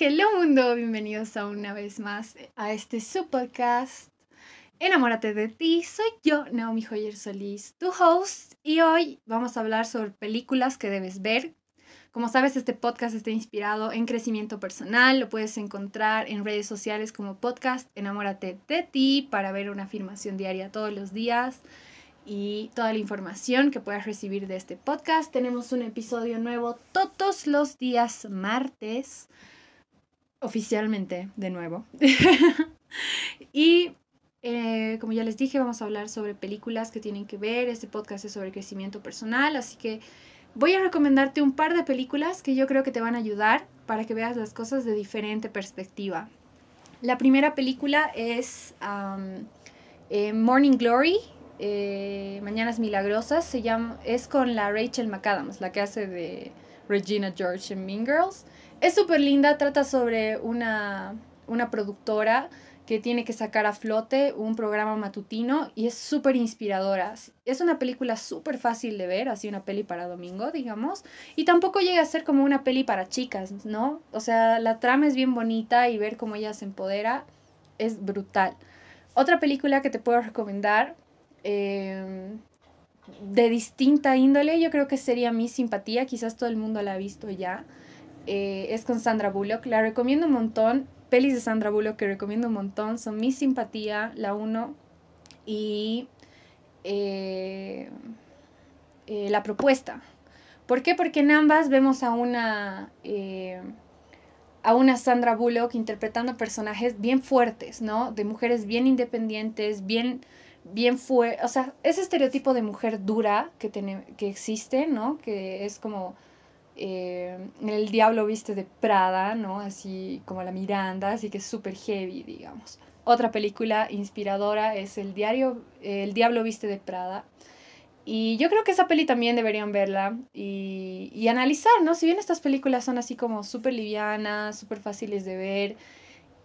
hello mundo, bienvenidos a una vez más a este subpodcast Enamórate de ti. Soy yo, Naomi Joyer Solís, tu host, y hoy vamos a hablar sobre películas que debes ver. Como sabes, este podcast está inspirado en crecimiento personal. Lo puedes encontrar en redes sociales como podcast Enamórate de ti para ver una afirmación diaria todos los días y toda la información que puedas recibir de este podcast. Tenemos un episodio nuevo todos los días martes, oficialmente de nuevo. y eh, como ya les dije, vamos a hablar sobre películas que tienen que ver. Este podcast es sobre crecimiento personal, así que voy a recomendarte un par de películas que yo creo que te van a ayudar para que veas las cosas de diferente perspectiva. La primera película es eh, Morning Glory, eh, Mañanas Milagrosas, se llama, es con la Rachel McAdams, la que hace de Regina George en Mean Girls. Es súper linda, trata sobre una, una productora que tiene que sacar a flote un programa matutino y es súper inspiradora. Es una película súper fácil de ver, así una peli para domingo, digamos, y tampoco llega a ser como una peli para chicas, ¿no? O sea, la trama es bien bonita y ver cómo ella se empodera es brutal. Otra película que te puedo recomendar Em, de distinta índole, yo creo que sería mi simpatía, quizás todo el mundo la ha visto ya. Eh, es con Sandra Bullock, la recomiendo un montón. Pelis de Sandra Bullock que recomiendo un montón son Mi Simpatía, la 1 y eh, eh, La Propuesta. ¿Por qué? Porque en ambas vemos a una a una Sandra Bullock interpretando personajes bien fuertes, ¿no? De mujeres bien independientes, bien bien fue, o sea, ese estereotipo de mujer dura que, tiene, que existe, ¿no? Que es como eh, el diablo viste de Prada, ¿no? Así como la Miranda, así que es súper heavy, digamos. Otra película inspiradora es El diario, El diablo viste de Prada. Y yo creo que esa peli también deberían verla y, y analizar, ¿no? Si bien estas películas son así como súper livianas, súper fáciles de ver,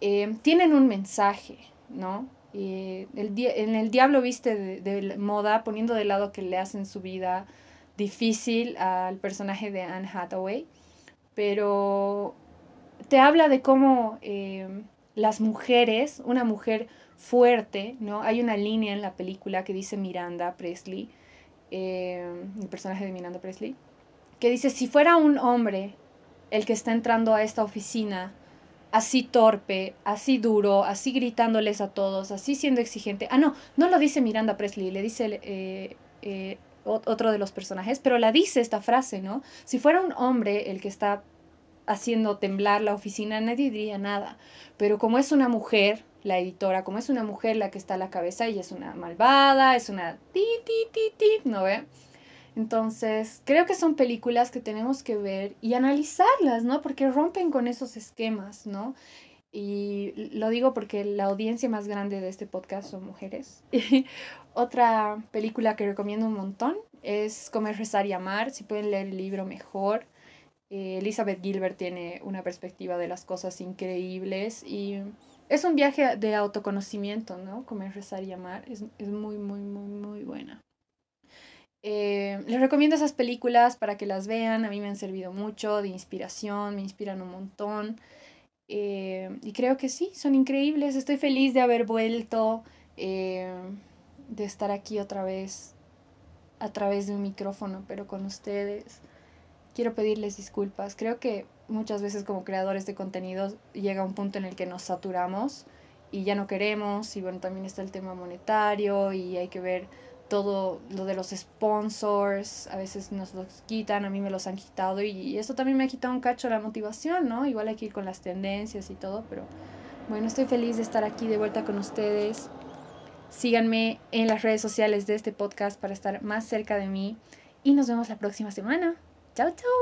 eh, tienen un mensaje, ¿no? El en el diablo viste de, moda, poniendo de lado que le hacen su vida difícil al personaje de Anne Hathaway, pero te habla de cómo eh, las mujeres, una mujer fuerte, ¿no? Hay una línea en la película que dice Miranda Presley, eh, el personaje de Miranda Presley, que dice, si fuera un hombre el que está entrando a esta oficina, así torpe, así duro, así gritándoles a todos, así siendo exigente. Ah, no, no lo dice Miranda Presley, le dice eh, eh, otro de los personajes, pero la dice esta frase, ¿no? Si fuera un hombre el que está haciendo temblar la oficina, nadie diría nada. Pero como es una mujer, la editora, como es una mujer la que está a la cabeza, ella es una malvada, es una ti, ti, ti, ti, ¿no ve? Entonces, creo que son películas que tenemos que ver y analizarlas, ¿no? Porque rompen con esos esquemas, ¿no? Y lo digo porque la audiencia más grande de este podcast son mujeres. Otra película que recomiendo un montón es Comer, Rezar y Amar. Si pueden leer el libro, mejor. Eh, Elizabeth Gilbert tiene una perspectiva de las cosas increíbles y es un viaje de autoconocimiento, ¿no? Comer, Rezar y Amar. Es, es muy, muy, muy, muy buena. Eh, les recomiendo esas películas para que las vean. A mí me han servido mucho de inspiración, me inspiran un montón. Eh, y creo que sí, son increíbles. Estoy feliz de haber vuelto, eh, de estar aquí otra vez a través de un micrófono, pero con ustedes. Quiero pedirles disculpas. Creo que muchas veces como creadores de contenidos llega un punto en el que nos saturamos y ya no queremos. Y bueno, también está el tema monetario y hay que ver todo lo de los sponsors, a veces nos los quitan, a mí me los han quitado y, eso también me ha quitado un cacho la motivación, ¿no? Igual hay que ir con las tendencias y todo, pero bueno, estoy feliz de estar aquí de vuelta con ustedes. Síganme en las redes sociales de este podcast para estar más cerca de mí y nos vemos la próxima semana. Chao, chao.